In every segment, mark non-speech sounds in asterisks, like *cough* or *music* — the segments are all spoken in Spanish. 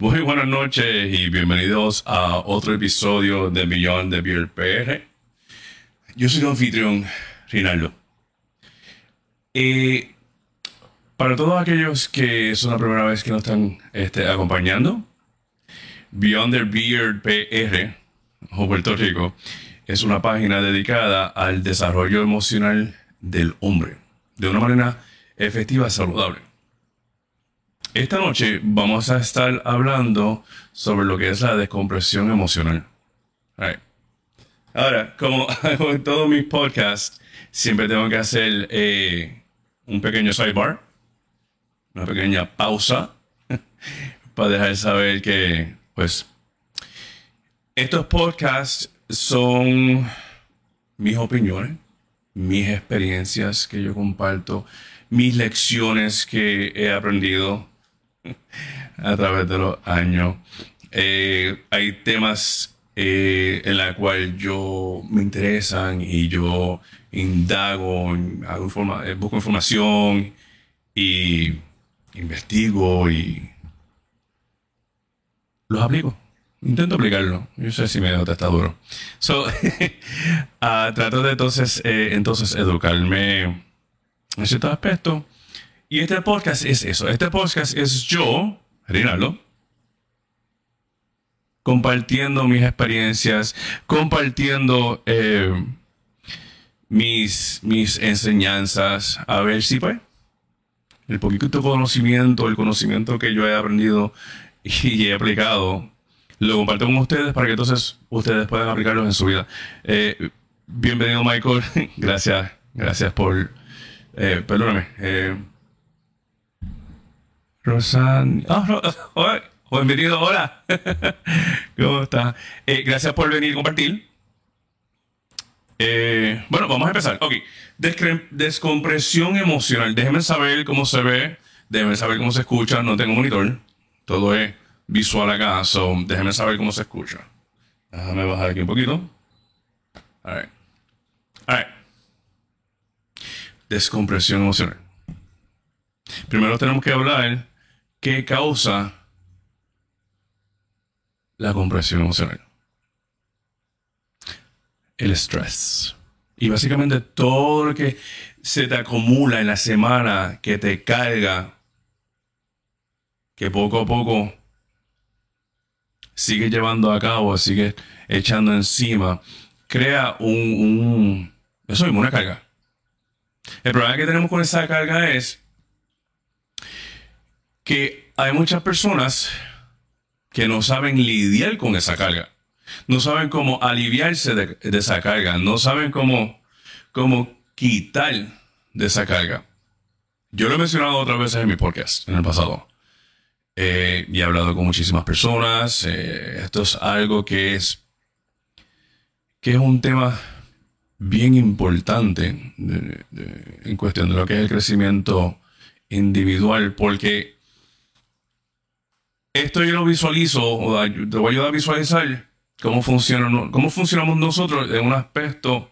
Muy buenas noches y bienvenidos a otro episodio de Beyond the Beer PR. Yo soy tu anfitrión, Rinaldo. Y para todos aquellos que es la primera vez que nos están este, acompañando, Beyond the Beard PR, o Puerto Rico, es una página dedicada al desarrollo emocional del hombre de una manera efectiva y saludable. Esta noche vamos a estar hablando sobre lo que es la descompresión emocional. Ahora, como *laughs* hago en todos mis podcasts, siempre tengo que hacer eh, un pequeño sidebar, una pequeña pausa, *laughs* para dejar saber que, pues, estos podcasts son mis opiniones, mis experiencias que yo comparto, mis lecciones que he aprendido *laughs* a través de los años. Eh, hay temas eh, en los cuales yo me interesan y yo indago, hago eh, busco información y investigo y los aplico. Intento aplicarlo. Yo sé si me está duro. So, uh, *laughs* trato de entonces, entonces educarme en ciertos aspectos. Y este podcast es eso. Este podcast es yo, Rinaldo, compartiendo mis experiencias, compartiendo eh, mis, mis enseñanzas, a ver si pues el poquito conocimiento, el conocimiento que yo he aprendido y he aplicado lo comparto con ustedes para que entonces ustedes puedan aplicarlos en su vida. Eh, bienvenido, Michael. *laughs* gracias, gracias por. Eh, perdóname. Rosan. *laughs* Oh, bienvenido, hola. *laughs* ¿Cómo estás? Eh, gracias por venir y compartir. Eh, bueno, vamos a empezar. Ok. descompresión emocional. Déjenme saber cómo se ve. Déjenme saber cómo se escucha. No tengo monitor. Todo es visual acá, so déjenme saber cómo se escucha. Déjame bajar aquí un poquito. Alright. Alright. Descompresión emocional. Primero tenemos que hablar qué causa la compresión emocional. El estrés. Y básicamente todo lo que se te acumula en la semana, que te carga, que poco a poco sigue llevando a cabo, sigue echando encima, crea un, un eso mismo, una carga. El problema que tenemos con esa carga es que hay muchas personas que no saben lidiar con esa carga. No saben cómo aliviarse de, esa carga. No saben cómo, cómo quitar de esa carga. Yo lo he mencionado otras veces en mi podcast en el pasado. Eh, y he hablado con muchísimas personas. Eh, esto es algo que es, que es un tema bien importante en cuestión de lo que es el crecimiento individual, porque esto yo lo visualizo, o te voy a ayudar a visualizar cómo, funciona, cómo funcionamos nosotros en un aspecto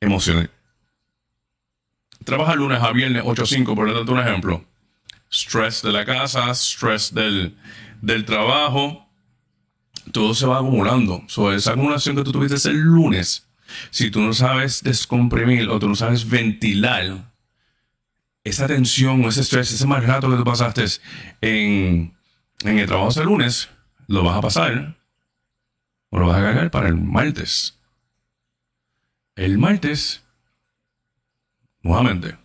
emocional. Trabaja lunes a viernes 8-5, por darte un ejemplo stress de la casa, stress del, trabajo, todo se va acumulando. So, esa acumulación que tú tuviste el lunes, si tú no sabes descomprimir o tú no sabes ventilar esa tensión o ese estrés, ese mal rato que tú pasaste en, en el trabajo ese lunes, lo vas a pasar o lo vas a cargar para el martes. El martes, nuevamente,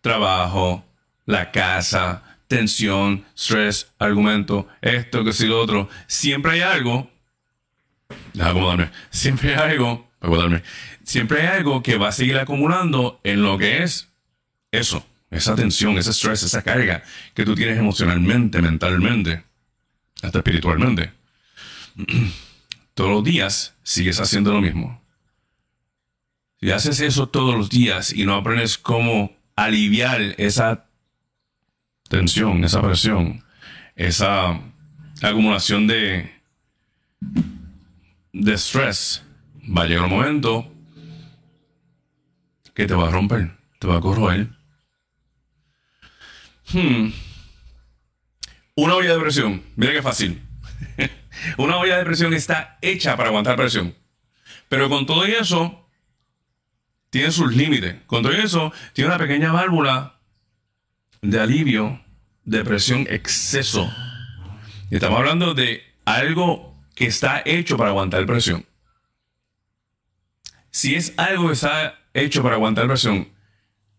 trabajo, la casa, tensión, stress, argumento, esto, que si lo otro. Siempre hay algo. Déjame acomodarme. Siempre hay algo. Acomodarme. Siempre hay algo que va a seguir acumulando en lo que es eso. Esa tensión, ese stress, esa carga que tú tienes emocionalmente, mentalmente, hasta espiritualmente. *clears throat* Todos los días sigues haciendo lo mismo. Si haces eso todos los días y no aprendes cómo aliviar esa tensión, esa presión, esa acumulación de, de estrés, va a llegar un momento que te va a romper, te va a corroer. Hmm. Una olla de presión, mira qué fácil. *laughs* una olla de presión está hecha para aguantar presión. Pero con todo eso, tiene sus límites. Con todo eso, tiene una pequeña válvula de alivio de presión exceso. estamos hablando de algo que está hecho para aguantar presión. Si es algo que está hecho para aguantar presión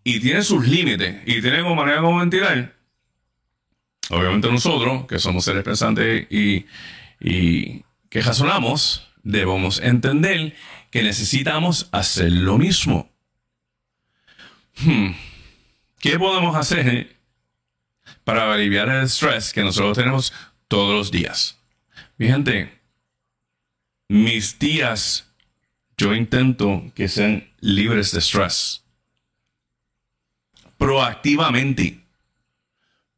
y tiene sus límites y tiene como manera como ventilar, obviamente nosotros, que somos seres pensantes y, y que razonamos, debemos entender que necesitamos hacer lo mismo. Hmm. ¿Qué podemos hacer para aliviar el estrés que nosotros tenemos todos los días? Mi gente, mis días yo intento que sean libres de estrés. Proactivamente.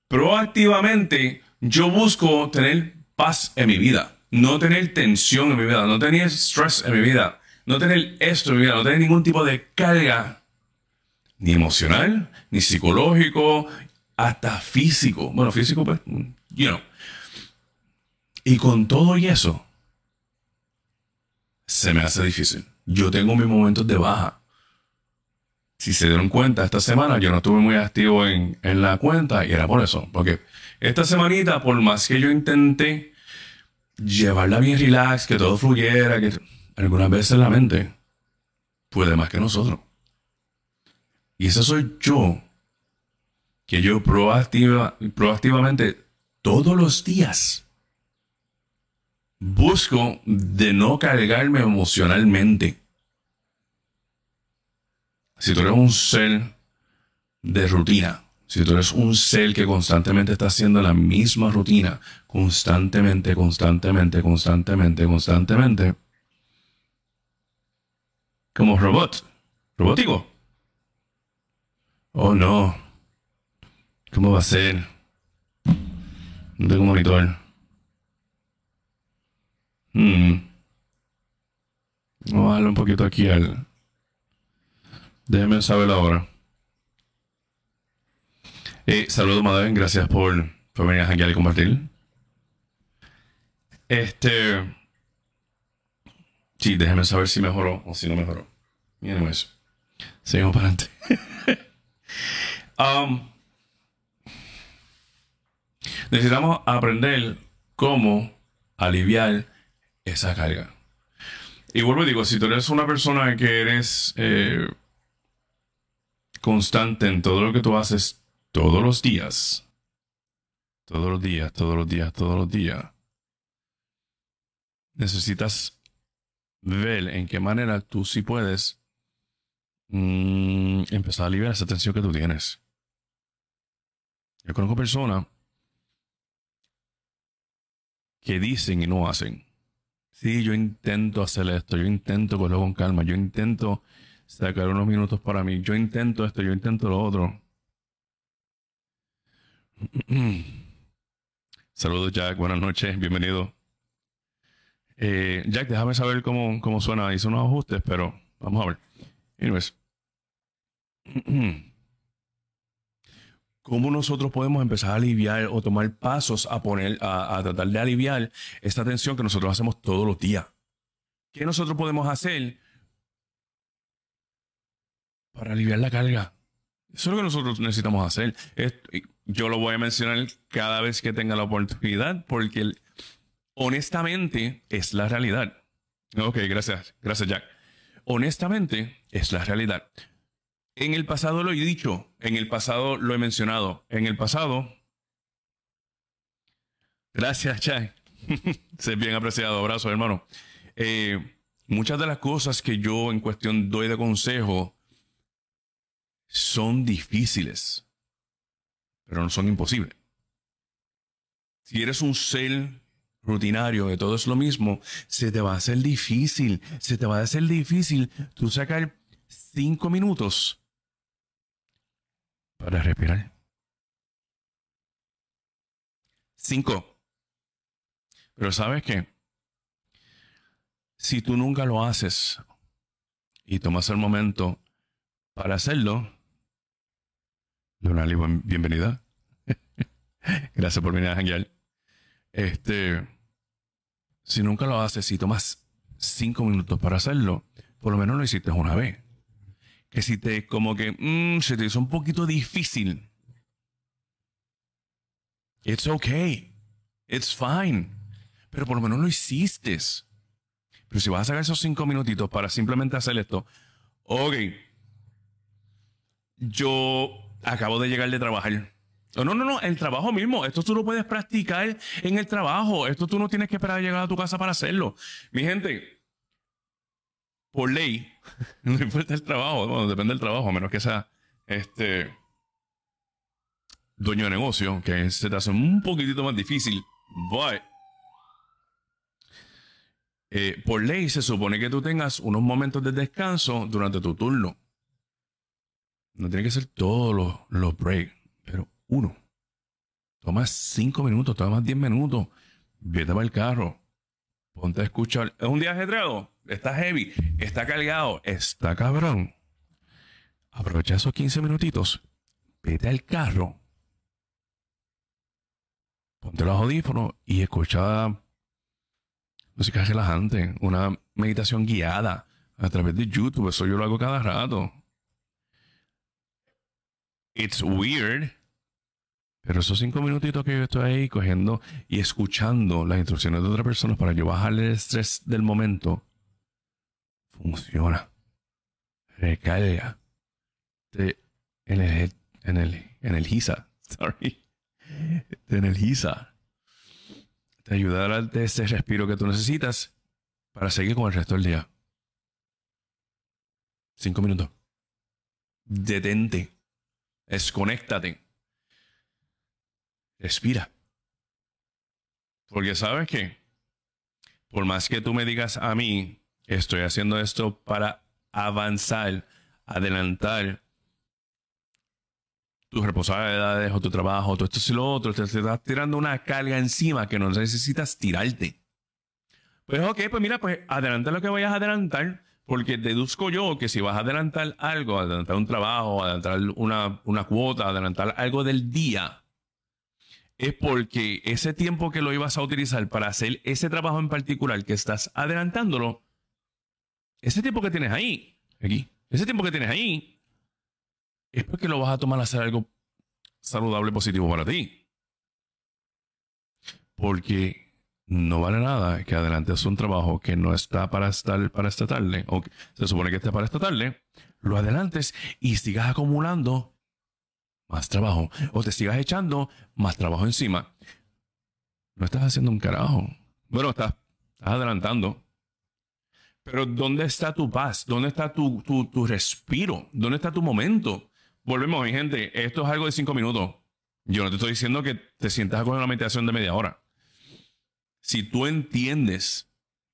Proactivamente yo busco tener paz en mi vida, no tener tensión en mi vida, no tener estrés en mi vida, no tener esto en mi vida, no tener ningún tipo de carga, ni emocional, ni psicológico, hasta físico. Bueno, físico, pues, you know. Y con todo y eso, se me hace difícil. Yo tengo mis momentos de baja. Si se dieron cuenta, esta semana yo no estuve muy activo en, en la cuenta y era por eso. Porque esta semanita, por más que yo intenté llevarla bien relax, que todo fluyera, que algunas veces la mente puede más que nosotros. Y ese soy yo, que yo proactiva, proactivamente todos los días busco de no cargarme emocionalmente. Si tú eres un ser de rutina, si tú eres un ser que constantemente está haciendo la misma rutina, constantemente, constantemente, constantemente, constantemente, como robot, robótico. Oh no, ¿cómo va a ser? No tengo monitor. Hmm. Vamos a darle un poquito aquí al. Déjenme saber ahora. Eh, saludos, Madame. Gracias por, por venir a janguear y compartir. Este. Sí, déjenme saber si mejoró o si no mejoró. Miren eso. Seguimos para adelante. *laughs* um, necesitamos aprender cómo aliviar esa carga. Y vuelvo y digo, si tú eres una persona que eres eh, constante en todo lo que tú haces todos los días, todos los días, todos los días, todos los días, necesitas ver en qué manera tú sí puedes mm, empezar a aliviar esa tensión que tú tienes. Yo conozco personas que dicen y no hacen. Sí, yo intento hacer esto, yo intento cogerlo con calma, yo intento sacar unos minutos para mí, yo intento esto, yo intento lo otro. *clears throat* Saludos Jack, buenas noches, bienvenido. Eh, Jack, déjame saber cómo, cómo suena, hice unos ajustes, pero vamos a ver. Anyways. *clears throat* ¿Cómo nosotros podemos empezar a aliviar o tomar pasos a poner, a, tratar de aliviar esta tensión que nosotros hacemos todos los días? ¿Qué nosotros podemos hacer para aliviar la carga? Eso es lo que nosotros necesitamos hacer. yo lo voy a mencionar cada vez que tenga la oportunidad porque honestamente es la realidad. Ok, gracias. Gracias, Jack. Honestamente es la realidad. En el pasado lo he dicho, en el pasado lo he mencionado, en el pasado. Gracias, Chay. *laughs* Sé bien apreciado. Abrazo, hermano. Eh, muchas de las cosas que yo en cuestión doy de consejo son difíciles, pero no son imposibles. Si eres un ser rutinario, que todo es lo mismo, se te va a hacer difícil, se te va a hacer difícil tú sacar cinco minutos para respirar. Cinco. Pero sabes qué? Si tú nunca lo haces y tomas el momento para hacerlo, una bienvenida. *laughs* Gracias por venir a janguear. Este, si nunca lo haces, si tomas cinco minutos para hacerlo, por lo menos lo hiciste una vez. Que si te, como que, mmm, se te hizo un poquito difícil. It's okay. It's fine. Pero por lo menos lo hiciste. Pero si vas a sacar esos cinco minutitos para simplemente hacer esto, ok. Yo acabo de llegar de trabajar. No, no, no, el trabajo mismo. Esto tú lo puedes practicar en el trabajo. Esto tú no tienes que esperar a llegar a tu casa para hacerlo. Mi gente, por ley, *laughs* no importa el trabajo, bueno, depende del trabajo, a menos que sea este dueño de negocio, que se te hace un poquitito más difícil. But, eh, por ley se supone que tú tengas unos momentos de descanso durante tu turno. No tiene que ser todos los, los breaks, pero uno. Toma cinco minutos, toma diez minutos. Vete para el carro. Ponte a escuchar. ¿Es un día ajetreado? Está heavy. Está cargado. Está cabrón. Aprovecha esos 15 minutitos. Vete al carro. Ponte los audífonos y escucha música relajante. Una meditación guiada a través de YouTube. Eso yo lo hago cada rato. It's weird pero esos cinco minutitos que yo estoy ahí cogiendo y escuchando las instrucciones de otra persona para yo bajarle el estrés del momento, funciona. Recarga. Te energiza. Sorry. Te energiza. Te ayuda a darte ese respiro que tú necesitas para seguir con el resto del día. Cinco minutos. Detente. Desconéctate Respira. Porque sabes que, por más que tú me digas a mí, estoy haciendo esto para avanzar, adelantar tus responsabilidades o tu trabajo, todo esto y lo otro, te, estás tirando una carga encima que no necesitas tirarte. Pues ok, pues mira, pues adelanta lo que vayas a adelantar, porque deduzco yo que si vas a adelantar algo, adelantar un trabajo, adelantar una, una cuota, adelantar algo del día, es porque ese tiempo que lo ibas a utilizar para hacer ese trabajo en particular que estás adelantándolo, ese tiempo que tienes ahí, aquí, ese tiempo que tienes ahí, es porque lo vas a tomar a hacer algo saludable, positivo para ti. Porque no vale nada que adelantes un trabajo que no está para estar para esta tarde, o se supone que está para esta tarde, lo adelantes y sigas acumulando más trabajo. O te sigas echando más trabajo encima. No estás haciendo un carajo. Bueno, estás, adelantando. Pero ¿dónde está tu paz? ¿Dónde está tu, tu, respiro? ¿Dónde está tu momento? Volvemos, mi gente. Esto es algo de cinco minutos. Yo no te estoy diciendo que te sientas con una meditación de media hora. Si tú entiendes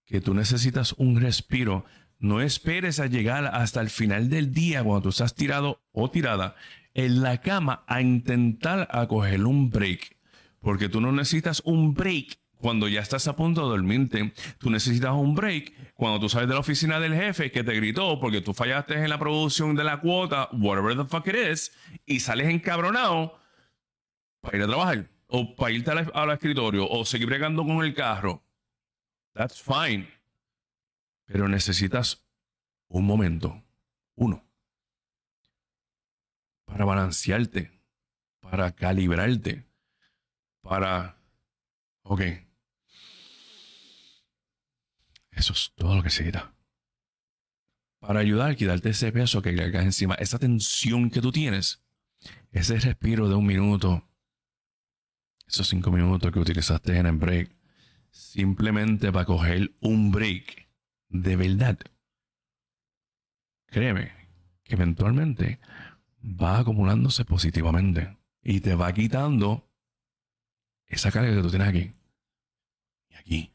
que tú necesitas un respiro, no esperes a llegar hasta el final del día cuando tú estás tirado o tirada en la cama a intentar acoger un break. Porque tú no necesitas un break cuando ya estás a punto de dormirte. Tú necesitas un break cuando tú sales de la oficina del jefe que te gritó porque tú fallaste en la producción de la cuota, whatever the fuck it is, y sales encabronado para ir a trabajar o para irte al, al escritorio o seguir bregando con el carro. That's fine. Pero necesitas un momento. Uno para balancearte, para calibrarte, para... Ok. Eso es todo lo que se quita. Para ayudar a quitarte ese peso que cargas encima, esa tensión que tú tienes, ese respiro de un minuto, esos cinco minutos que utilizaste en el break, simplemente para coger un break de verdad. Créeme que eventualmente va acumulándose positivamente y te va quitando esa carga que tú tienes aquí y aquí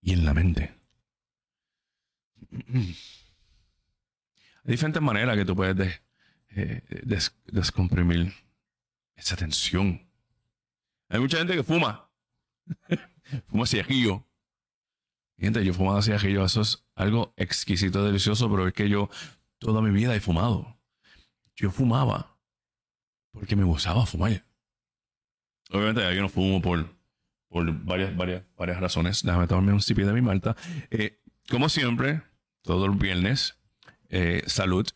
y en la mente. Hay diferentes maneras que tú puedes eh, descomprimir esa tensión. Hay mucha gente que fuma. *laughs* fuma cigarrillo. Gente, yo fumaba cigarrillo. Eso es algo exquisito, delicioso, pero es que yo toda mi vida he fumado. Yo fumaba porque me gustaba fumar. Obviamente yo no fumo por, varias, varias, varias razones. Déjame tomarme un cipi de mi malta. Eh, como siempre, todos los viernes, eh, salud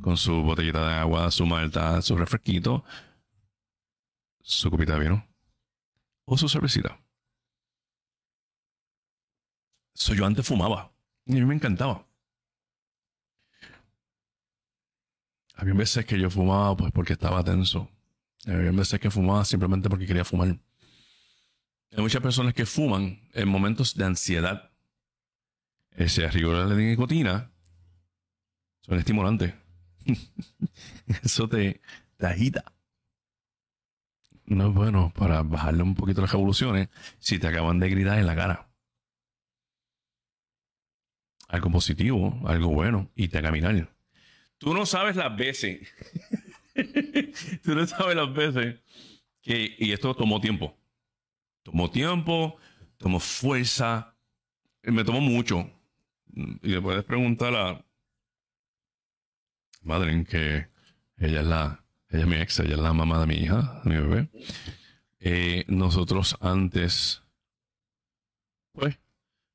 con su botellita de agua, su malta, su refresquito, su copita de vino o su cervecita. So, yo antes fumaba y a mí me encantaba. Había veces que yo fumaba pues porque estaba tenso. Había veces que fumaba simplemente porque quería fumar. Hay muchas personas que fuman en momentos de ansiedad. Ese arriba de nicotina son estimulantes. *laughs* Eso te, te agita. No es bueno para bajarle un poquito las revoluciones si te acaban de gritar en la cara. Algo positivo, algo bueno, y te caminar. Tú no sabes las veces. *laughs* Tú no sabes las veces que, y esto tomó tiempo. Tomó tiempo, tomó fuerza, me tomó mucho. Y le puedes preguntar a, Madre, que ella es la, ella es mi ex, ella es la mamá de mi hija, de mi bebé. Eh, nosotros antes, pues,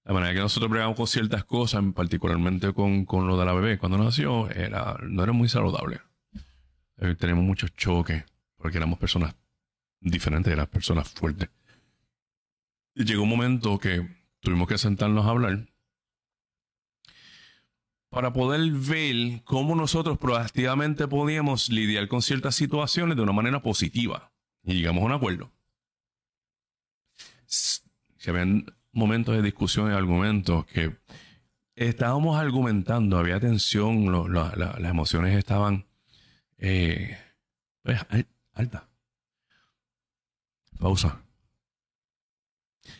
la manera que nosotros bregamos con ciertas cosas, particularmente con, con, lo de la bebé, cuando nació, era, no era muy saludable. Eh, tenemos muchos choques, porque éramos personas diferentes, eran personas fuertes. Llegó un momento que tuvimos que sentarnos a hablar para poder ver cómo nosotros proactivamente podíamos lidiar con ciertas situaciones de una manera positiva y llegamos a un acuerdo. Si habían momentos de discusión y argumentos que estábamos argumentando, había tensión, las emociones estaban eh, pues. Pausa.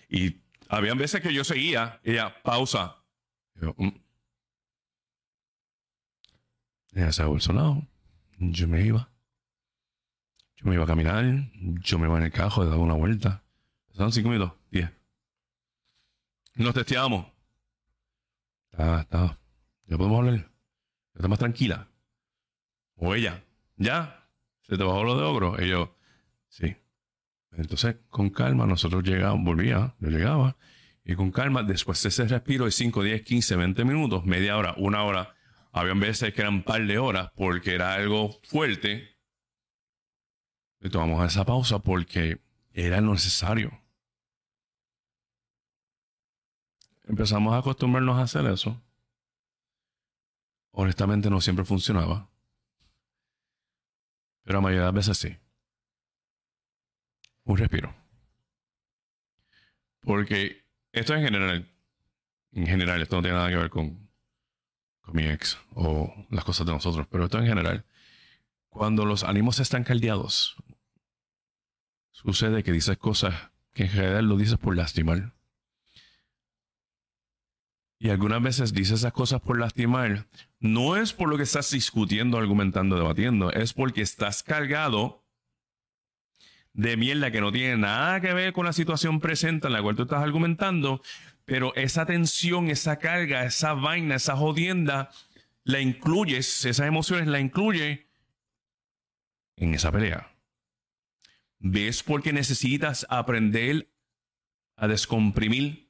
Y habían veces que yo seguía, ella, pausa. Mm, ella se lado. Yo me iba. Yo me iba a caminar. Yo me iba en el carro, daba una vuelta. Son cinco minutos, diez. Nos testeamos. Está, está. Ya podemos hablar. Está más tranquila. O ella. ¿Ya? ¿Se te bajó lo de ogro? Y yo, sí. Entonces, con calma, nosotros llegábamos, volvía, yo llegaba, y con calma, después de ese respiro de 5, 10, 15, 20 minutos, media hora, una hora, habían veces que eran un par de horas porque era algo fuerte. Y tomamos esa pausa porque era necesario. Empezamos a acostumbrarnos a hacer eso. Honestamente no siempre funcionaba. Pero a mayoría de veces sí. Un respiro. Porque esto en general, en general, esto no tiene nada que ver con, mi ex o las cosas de nosotros, pero esto en general, cuando los ánimos están caldeados, sucede que dices cosas que en general lo dices por lastimar. Y algunas veces dices esas cosas por lastimar, no es por lo que estás discutiendo, argumentando, debatiendo, es porque estás cargado de mierda que no tiene nada que ver con la situación presente en la cual tú estás argumentando, pero esa tensión, esa carga, esa vaina, esa jodienda, la incluyes, esas emociones la incluye en esa pelea. ¿Ves por qué necesitas aprender a descomprimir,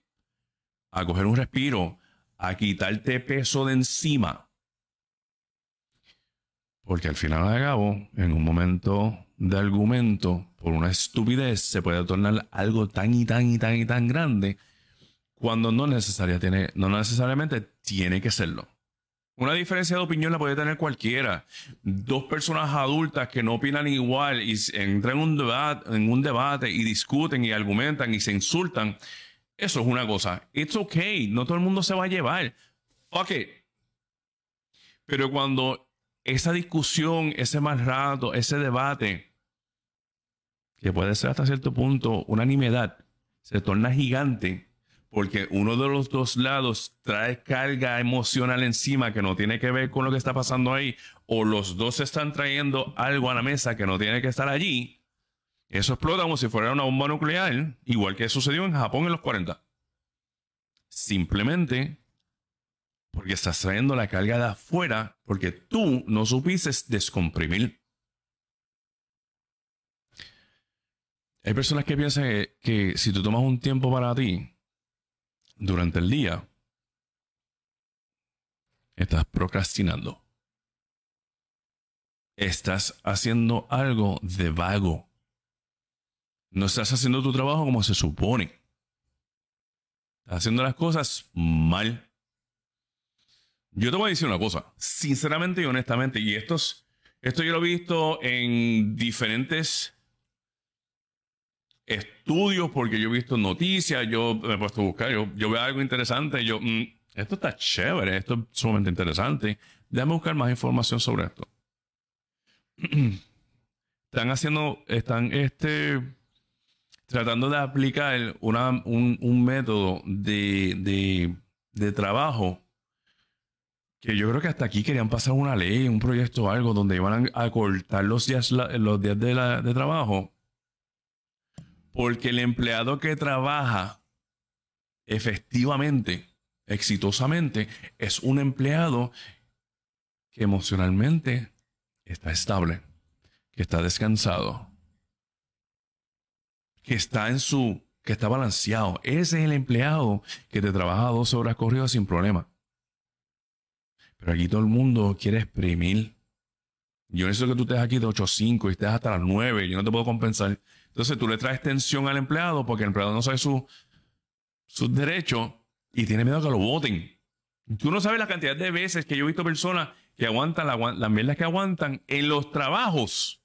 a coger un respiro, a quitarte peso de encima? Porque al final de cabo, en un momento de argumento, por una estupidez, se puede tornar algo tan y tan y tan y tan grande cuando no, tiene, no necesariamente tiene que serlo. Una diferencia de opinión la puede tener cualquiera. Dos personas adultas que no opinan igual y entran en un, debate, en un debate y discuten y argumentan y se insultan. Eso es una cosa. It's okay. No todo el mundo se va a llevar. Fuck it. Pero cuando esa discusión, ese mal rato, ese debate, que puede ser hasta cierto punto una nimiedad, se torna gigante porque uno de los dos lados trae carga emocional encima que no tiene que ver con lo que está pasando ahí, o los dos están trayendo algo a la mesa que no tiene que estar allí, eso explota como si fuera una bomba nuclear, igual que sucedió en Japón en los 40. Simplemente porque estás trayendo la carga de afuera, porque tú no supiste descomprimir. Hay personas que piensan que, que si tú tomas un tiempo para ti durante el día, estás procrastinando. Estás haciendo algo de vago. No estás haciendo tu trabajo como se supone. Estás haciendo las cosas mal. Yo te voy a decir una cosa, sinceramente y honestamente, y esto, esto yo lo he visto en diferentes estudios, porque yo he visto noticias, yo me he puesto a buscar, yo, veo algo interesante, yo, mm, esto está chévere, esto es sumamente interesante, déjame buscar más información sobre esto. *clears throat* están haciendo, están este, tratando de aplicar una, un, un, método de, de, de trabajo que yo creo que hasta aquí querían pasar una ley, un proyecto o algo donde iban a cortar los días, los días de, de trabajo. Porque el empleado que trabaja efectivamente, exitosamente, es un empleado que emocionalmente está estable, que está descansado, que está en su, que está balanceado. Ese es el empleado que te trabaja 12 horas corridas sin problema. Pero aquí todo el mundo quiere exprimir. Yo necesito que tú estés aquí de 8 a 5 y estés hasta las 9. Yo no te puedo compensar. Entonces tú le traes tensión al empleado porque el empleado no sabe sus su derechos y tiene miedo a que lo voten. Tú no sabes la cantidad de veces que yo he visto personas que aguantan la, las mierdas que aguantan en los trabajos.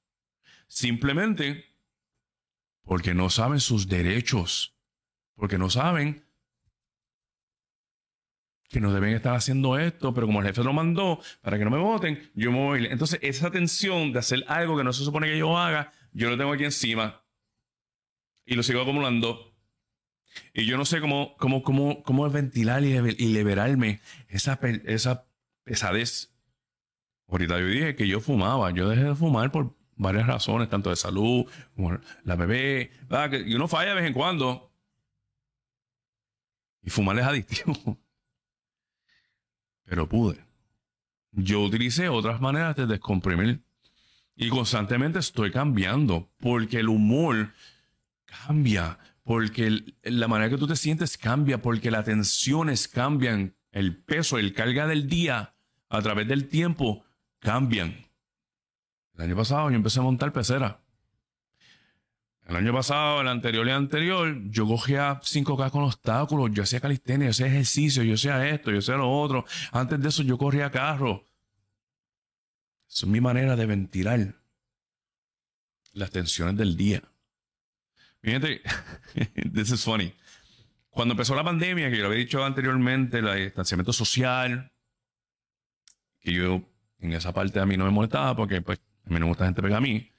Simplemente porque no saben sus derechos. Porque no saben que no deben estar haciendo esto, pero como el jefe lo mandó para que no me voten, yo me voy. Entonces, esa tensión de hacer algo que no se supone que yo haga, yo lo tengo aquí encima y lo sigo acumulando. Y yo no sé cómo, cómo, cómo, cómo ventilar y, liberarme esa, esa pesadez. Ahorita yo dije que yo fumaba, yo dejé de fumar por varias razones, tanto de salud, como la bebé, y uno falla de vez en cuando. Y fumar es adictivo *laughs* pero pude. Yo utilicé otras maneras de descomprimir y constantemente estoy cambiando porque el humor cambia, porque la manera que tú te sientes cambia, porque las tensiones cambian, el peso, el carga del día a través del tiempo cambian. El año pasado yo empecé a montar pecera. El año pasado, el anterior y el anterior, yo cogía 5K con obstáculos, yo hacía calistenia, yo hacía ejercicio, yo hacía esto, yo hacía lo otro. Antes de eso yo corría carro. Esa es mi manera de ventilar las tensiones del día. Fíjate, *laughs* this is funny. Cuando empezó la pandemia, que yo lo había dicho anteriormente, el distanciamiento social, que yo en esa parte a mí no me molestaba porque pues a mí no me gusta gente pega a mí.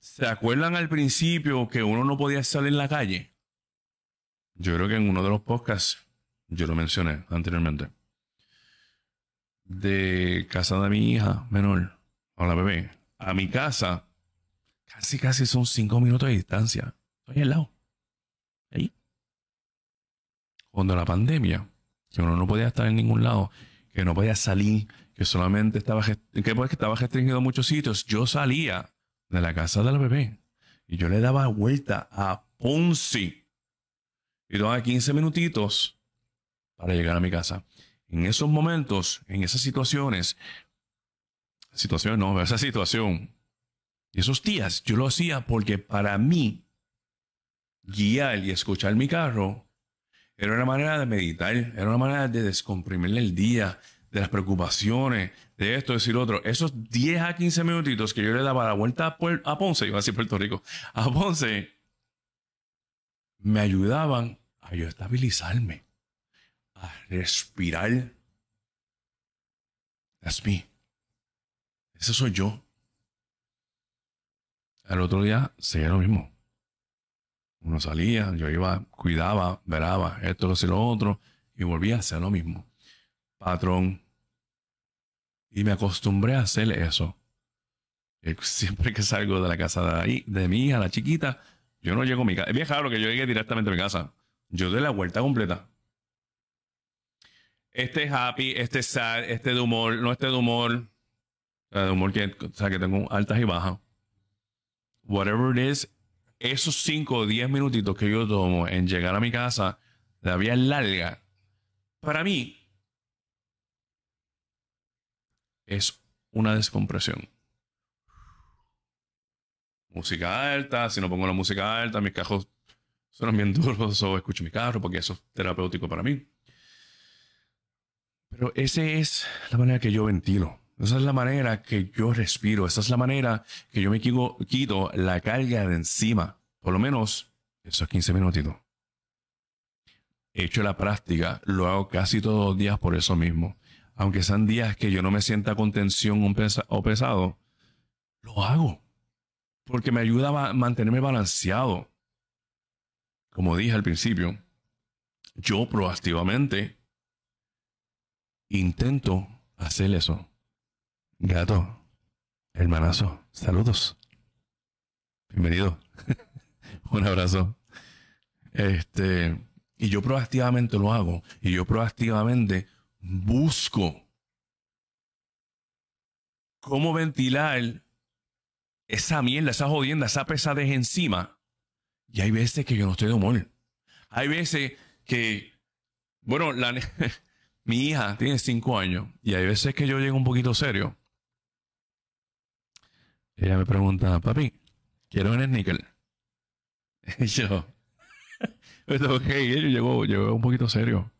¿Se acuerdan al principio que uno no podía salir en la calle? Yo creo que en uno de los podcasts, yo lo mencioné anteriormente, de casa de mi hija menor, o la bebé, a mi casa, casi casi son cinco minutos de distancia. Estoy al lado. Ahí. Cuando la pandemia, que uno no podía estar en ningún lado, que no podía salir, que solamente estaba, que, pues, que estaba restringido a muchos sitios, yo salía de la casa del bebé. Y yo le daba vuelta a Ponce. Y daba 15 minutitos para llegar a mi casa. En esos momentos, en esas situaciones, situaciones no, esa situación, y esos días, yo lo hacía porque para mí, guiar y escuchar mi carro era una manera de meditar, era una manera de descomprimirle el día, de las preocupaciones, de esto, decir otro. Esos 10 a 15 minutitos que yo le daba la vuelta a, Ponce, iba a decir Puerto Rico, a Ponce, me ayudaban a yo estabilizarme, a respirar. That's me. Ese soy yo. Al otro día seguía lo mismo. Uno salía, yo iba, cuidaba, veraba esto, lo, lo otro, y volvía a hacer lo mismo. Patrón, y me acostumbré a hacer eso. Eh, *laughs* siempre que salgo de la casa de, ahí, de mi hija, la chiquita, yo no llego a mi casa. Es raro que yo llegue directamente a mi casa. Yo doy la vuelta completa. Este es happy, este es sad, este de humor, no este de humor. De humor que, sea, que tengo altas y bajas. Whatever it is, esos 5 o 10 minutitos que yo tomo en llegar a mi casa, la vía larga, para mí es una descompresión. Música alta, si no pongo la música alta, mis cajos suenan bien duros o escucho mi carro porque eso es terapéutico para mí. Pero esa es la manera que yo ventilo. Esa es la manera que yo respiro. Esa es la manera que yo me quito, la carga de encima. Por lo menos esos 15 minutitos. He hecho la práctica. Lo hago casi todos los días por eso mismo. Aunque sean días que yo no me sienta con tensión o pesado, lo hago. Porque me ayuda a mantenerme balanceado. Como dije al principio, yo proactivamente intento hacer eso. Gato, hermanazo, saludos. Bienvenido. *laughs* Un abrazo. Este, y yo proactivamente lo hago. Y yo proactivamente busco cómo ventilar esa mierda, esa jodienda, esa pesadez encima. Y hay veces que yo no estoy de humor. Hay veces que, bueno, *laughs* mi hija tiene cinco años y hay veces que yo llego un poquito serio. Ella me pregunta, papi, quiero un sneaker. *laughs* Y yo, *laughs* pues, ok, yo llego, llego un poquito serio.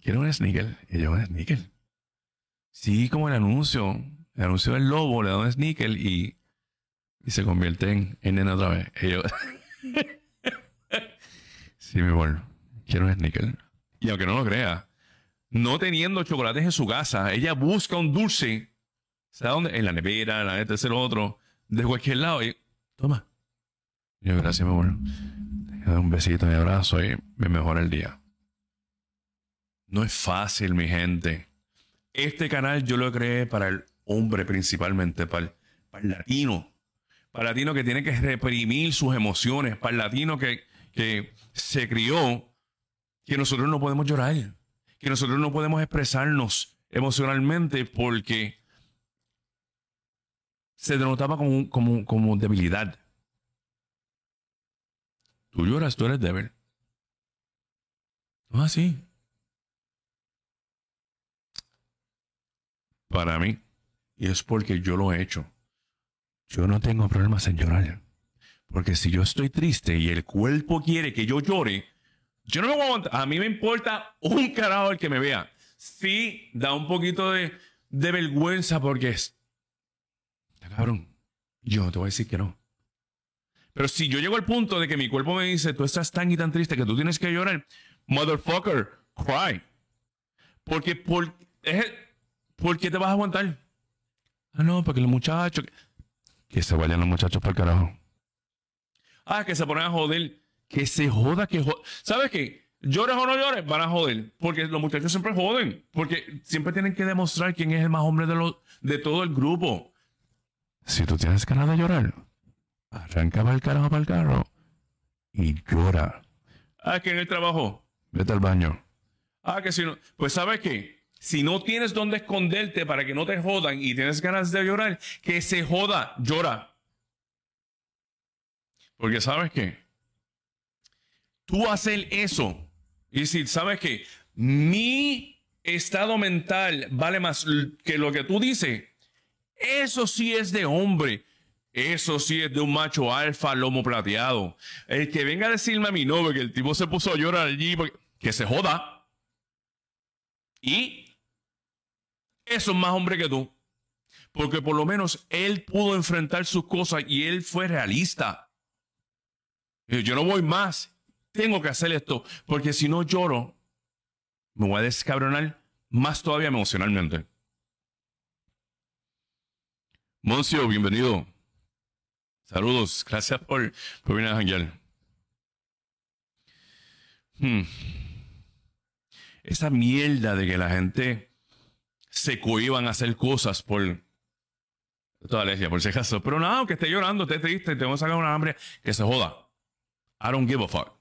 Quiero un sneaker. Y yo, un sneaker. Sí, como el anuncio. El anuncio del lobo le da un sneaker y, y se convierte en, en nena otra vez. Y yo, *laughs* sí, mi amor, quiero un sneaker. Y aunque no lo crea, no teniendo chocolates en su casa, ella busca un dulce, ¿sabe dónde? En la nevera, en la neta, otro, de cualquier lado. Y, toma. yo, gracias, mi amor. Un besito, un abrazo y me mejora el día. No es fácil, mi gente. Este canal yo lo creé para el hombre principalmente, para el, para el latino. Para el latino que tiene que reprimir sus emociones. Para el latino que, que se crió que nosotros no podemos llorar que nosotros no podemos expresarnos emocionalmente porque se denotaba como, como, como debilidad. Tú lloras, tú eres débil. No así. Para mí, y es porque yo lo he hecho, yo no tengo problemas en llorar. Porque si yo estoy triste y el cuerpo quiere que yo llore, yo no me voy a mí me importa un carajo el que me vea. Sí, da un poquito de, vergüenza porque. Cabrón. Yo te voy a decir que no. Pero si yo llego al punto de que mi cuerpo me dice, tú estás tan y tan triste que tú tienes que llorar, motherfucker, cry. Porque, por, ¿por qué te vas a aguantar? Ah, no, porque los muchachos. Que se vayan los muchachos para el carajo. Ah, que se ponen a joder que se joda, que joda. ¿Sabes qué? Llores o no llores, van a joder. Porque los muchachos siempre joden. Porque siempre tienen que demostrar quién es el más hombre de, lo, de todo el grupo. Si tú tienes ganas de llorar, arranca para el carajo para el carro y llora. Ah, que en el trabajo. Vete al baño. Ah, que si no. Pues sabes qué? Si no tienes dónde esconderte para que no te jodan y tienes ganas de llorar, que se joda, llora. Porque sabes qué? tú hacer eso y decir, ¿sabes qué? Mi estado mental vale más que lo que tú dices. Eso sí es de hombre. Eso sí es de un macho alfa lomo plateado. El que venga a decirme a mi novio que el tipo se puso a llorar allí, que se joda. Y eso es más hombre que tú. Porque por lo menos él pudo enfrentar sus cosas y él fue realista. Yo no voy más tengo que hacer esto, porque si no lloro, me voy a descabronar más todavía emocionalmente. Moncio, bienvenido. Saludos, gracias por, por venir a janguear. Hmm. Esa mierda de que la gente se cohiban a hacer cosas por toda alergia, por si acaso. Pero nada, aunque esté llorando, esté triste, te voy a sacar una hambre, que se joda. I don't give a fuck.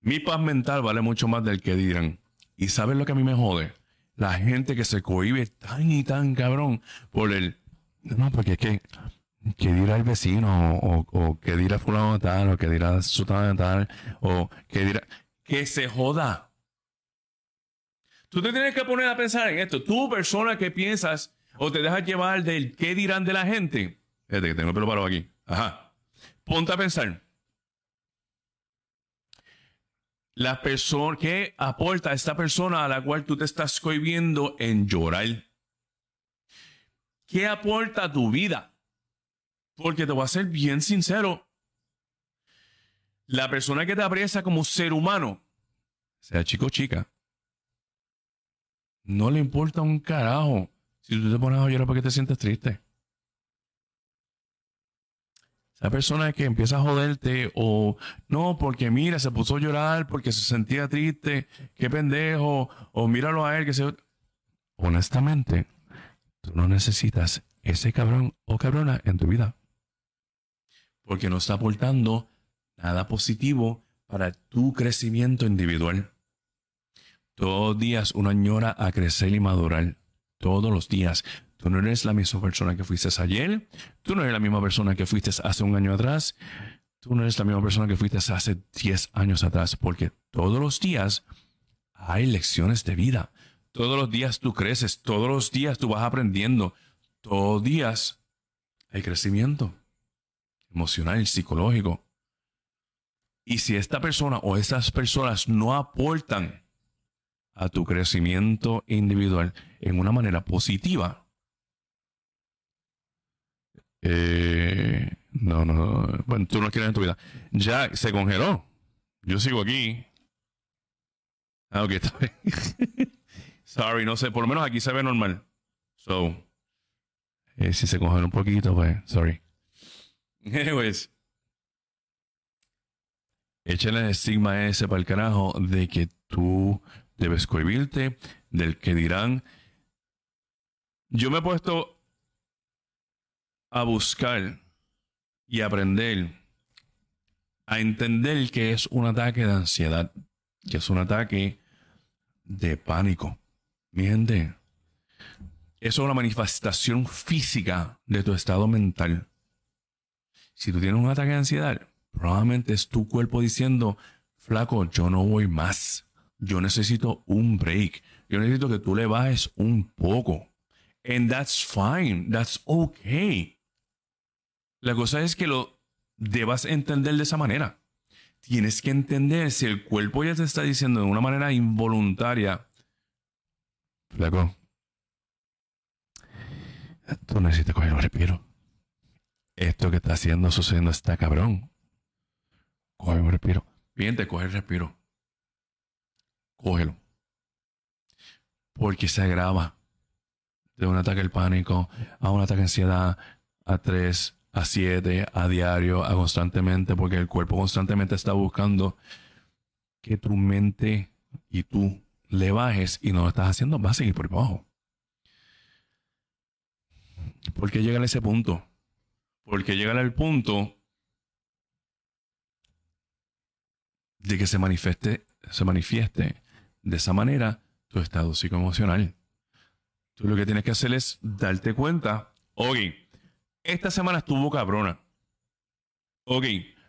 Mi paz mental vale mucho más del que dirán. ¿Y sabes lo que a mí me jode? La gente que se cohibe tan y tan cabrón por el... No, porque es que ¿qué dirá el vecino? O, o ¿qué dirá fulano tal? O ¿qué dirá su de tal? O ¿qué dirá? Que se joda. Tú te tienes que poner a pensar en esto. Tú, persona que piensas o te dejas llevar del qué dirán de la gente. Fíjate que tengo el pelo parado aquí. Ajá. Ponte a pensar. La persona que aporta a esta persona a la cual tú te estás cohibiendo en llorar. ¿Qué aporta a tu vida? Porque te voy a ser bien sincero. La persona que te aprecia como ser humano, sea chico o chica, no le importa un carajo si tú te pones a llorar porque te sientes triste. Esa persona que empieza a joderte o no, porque mira, se puso a llorar porque se sentía triste, qué pendejo, o míralo a él que se... Honestamente, tú no necesitas ese cabrón o cabrona en tu vida. Porque no está aportando nada positivo para tu crecimiento individual. Todos los días uno añora a crecer y madurar. Todos los días. Tú no eres la misma persona que fuiste ayer. Tú no eres la misma persona que fuiste hace un año atrás. Tú no eres la misma persona que fuiste hace 10 años atrás. Porque todos los días hay lecciones de vida. Todos los días tú creces. Todos los días tú vas aprendiendo. Todos los días hay crecimiento emocional, psicológico. Y si esta persona o estas personas no aportan a tu crecimiento individual en una manera positiva. Eh, no, no, bueno, tú no quieres en tu vida. Ya se congeló. Yo sigo aquí. Ah, ok, *laughs* está bien. Sorry, no sé, por lo menos aquí se ve normal. So, eh, si se congeló un poquito, pues, sorry. Anyways, échale el estigma ese para el carajo de que tú debes cohibirte del que dirán. Yo me he puesto a buscar y aprender a entender que es un ataque de ansiedad, que es un ataque de pánico. Mi gente, eso es una manifestación física de tu estado mental. Si tú tienes un ataque de ansiedad, probablemente es tu cuerpo diciendo, flaco, yo no voy más yo necesito un break. Yo necesito que tú le bajes un poco. And that's fine. That's okay. La cosa es que lo debas entender de esa manera. Tienes que entender si el cuerpo ya te está diciendo de una manera involuntaria. Flaco. Tú necesitas coger un respiro. Esto que está haciendo, sucediendo, está cabrón. Coge un respiro. Bien, te coge el respiro cógelo. Porque se agrava de un ataque al pánico a un ataque de ansiedad a tres, a siete, a diario, a constantemente, porque el cuerpo constantemente está buscando que tu mente y tú le bajes y no lo estás haciendo, va a seguir por abajo. ¿Por qué llegar a ese punto? Porque llegar al punto de que se manifieste, se manifieste de esa manera tu estado psicoemocional. Tú lo que tienes que hacer es darte cuenta, ok, esta semana estuvo cabrona. Ok,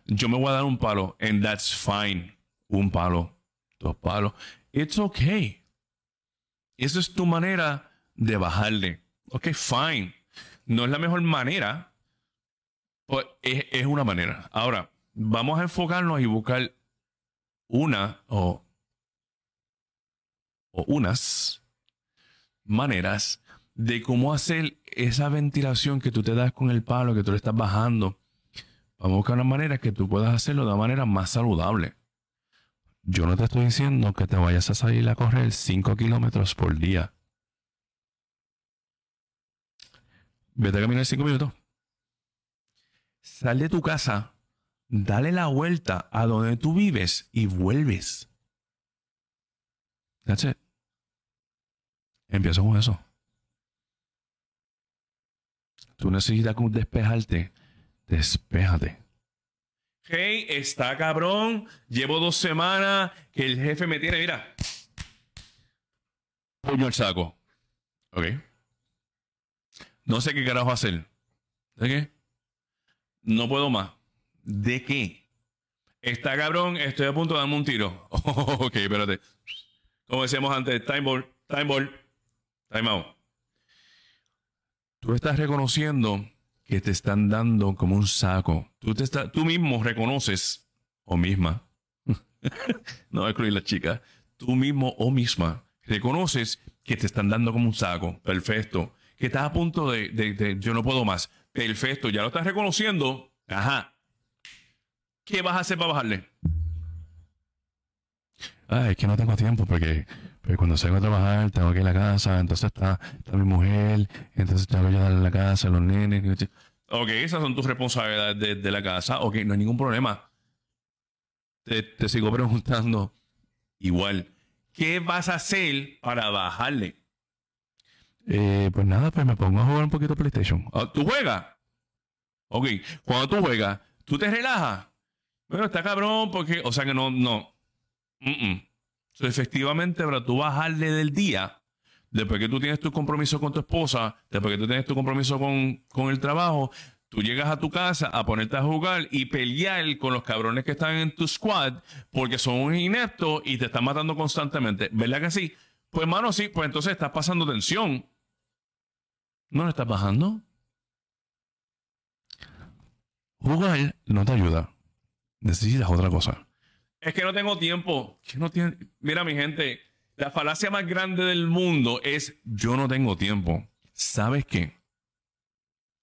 yo me voy a dar un palo, and that's fine. Un palo, dos palos. It's okay. Esa es tu manera de bajarle. Ok, fine. No es la mejor manera, pero es, es una manera. Ahora, vamos a enfocarnos y buscar una o o unas maneras de cómo hacer esa ventilación que tú te das con el palo que tú le estás bajando. Vamos a buscar una manera que tú puedas hacerlo de una manera más saludable. Yo no te estoy diciendo que te vayas a salir a correr 5 kilómetros por día. Vete a caminar 5 minutos. Sal de tu casa, dale la vuelta a donde tú vives y vuelves. That's it. Empiezo con eso. Tú necesitas despejarte. Despéjate. Hey, está cabrón. Llevo dos semanas que el jefe me tiene, mira. Puño el saco. Ok. No sé qué carajo hacer. ¿De qué? no puedo más. ¿De qué? Está cabrón, estoy a punto de darme un tiro. *laughs* ok, espérate. Como decíamos antes, time ball, time ball, time out. Tú estás reconociendo que te están dando como un saco. Tú, te está, tú mismo reconoces, o misma, *laughs* no excluir la chica, tú mismo o misma reconoces que te están dando como un saco. Perfecto. Que estás a punto de, de yo no puedo más. Perfecto, ya lo estás reconociendo. Ajá. ¿Qué vas a hacer para bajarle? Ah, es que no tengo tiempo porque, cuando salgo a trabajar tengo que ir a la casa, entonces está, mi mujer, entonces tengo que ayudar a la casa, los nenes. Ok, esas son tus responsabilidades de, la casa. Ok, no hay ningún problema. Te, te, sigo *laughs* preguntando igual, ¿qué vas a hacer para bajarle? Eh, pues nada, pues me pongo a jugar un poquito PlayStation. Ah, ¿Tú juegas? Ok, cuando tú juegas, ¿tú te relajas? Bueno, está cabrón porque, o sea que no, no. Efectivamente, para tú bajarle del día, después que tú tienes tu compromiso con tu esposa, después que tú tienes tu compromiso con, el trabajo, tú llegas a tu casa a ponerte a jugar y pelear con los cabrones que están en tu squad porque son un ineptos y te están matando constantemente. ¿Verdad que sí? Pues, hermano, sí, pues entonces estás pasando tensión. ¿No le estás bajando? Jugar no te ayuda necesitas otra cosa. Es que no tengo tiempo. Mira, mi gente, la falacia más grande del mundo es yo no tengo tiempo. ¿Sabes qué?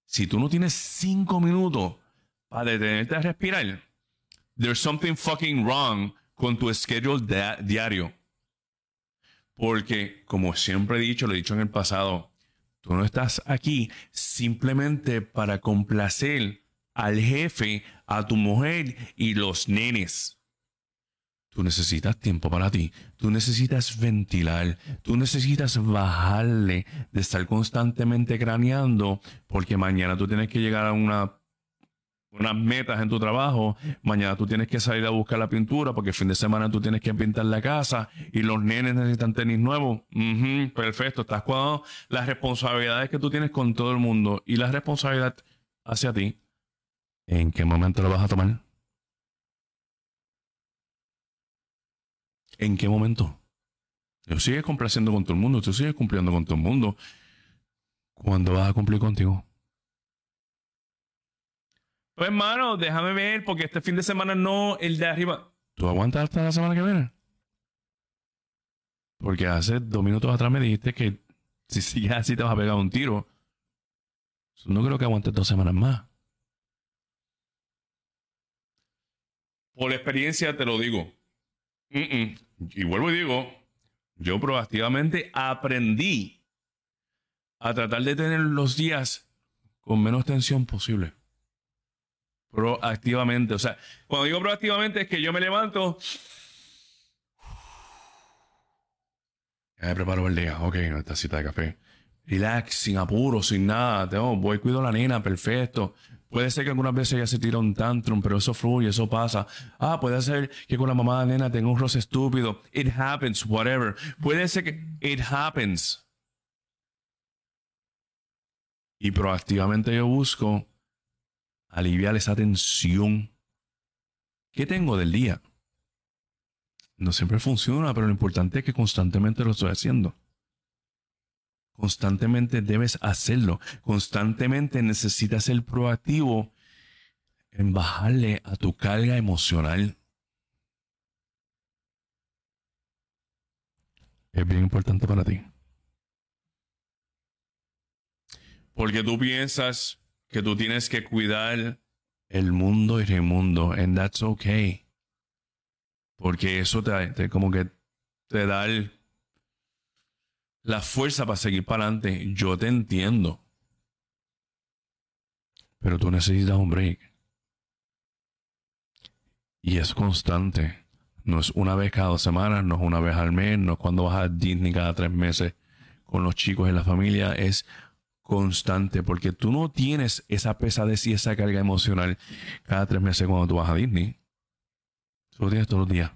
Si tú no tienes cinco minutos para detenerte a respirar, there's something fucking wrong con tu schedule diario. Porque, como siempre he dicho, lo he dicho en el pasado, tú no estás aquí simplemente para complacer al jefe, a tu mujer y los nenes. Tú necesitas tiempo para ti. Tú necesitas ventilar. Tú necesitas bajarle de estar constantemente craneando porque mañana tú tienes que llegar a una unas metas en tu trabajo. Mañana tú tienes que salir a buscar la pintura porque el fin de semana tú tienes que pintar la casa y los nenes necesitan tenis nuevos. perfecto, estás cuadrado las responsabilidades que tú tienes con todo el mundo y la responsabilidad hacia ti. ¿En qué momento lo vas a tomar? ¿En qué momento? Tú sigues complaciendo con todo el mundo, tú sigues cumpliendo con todo el mundo. ¿Cuándo vas a cumplir contigo? Pues hermano, déjame ver, porque este fin de semana no el de arriba. ¿Tú aguantas hasta la semana que viene? Porque hace dos minutos atrás me dijiste que si sigues así te vas a pegar un tiro. No creo que aguantes dos semanas más. Por experiencia te lo digo. Y vuelvo y digo, yo proactivamente aprendí a tratar de tener los días con menos tensión posible. Proactivamente. O sea, cuando digo proactivamente es que yo me levanto. Ya me preparo el día. Ok, una tacita de café. Relax, sin apuro, sin nada. Tengo, voy, cuido a la nena, perfecto. Puede ser que algunas veces ella se tira un tantrum, pero eso fluye, eso pasa. Ah, puede ser que con la mamá de la nena tenga un roce estúpido. It happens, whatever. Puede ser que it happens. Y proactivamente yo busco aliviar esa tensión que tengo del día. No siempre funciona, pero lo importante es que constantemente lo estoy haciendo. Constantemente debes hacerlo. Constantemente necesitas ser proactivo en bajarle a tu carga emocional. Es bien importante para ti. Porque tú piensas que tú tienes que cuidar el mundo y el mundo, and that's okay. Porque eso te, te como que te da el la fuerza para seguir para adelante. Yo te entiendo. Pero tú necesitas un break. Y es constante. No es una vez cada dos semanas, no es una vez al mes, no es cuando vas a Disney cada tres meses con los chicos en la familia. Es constante porque tú no tienes esa pesadez y esa carga emocional cada tres meses cuando tú vas a Disney. Tú lo tienes todos los días.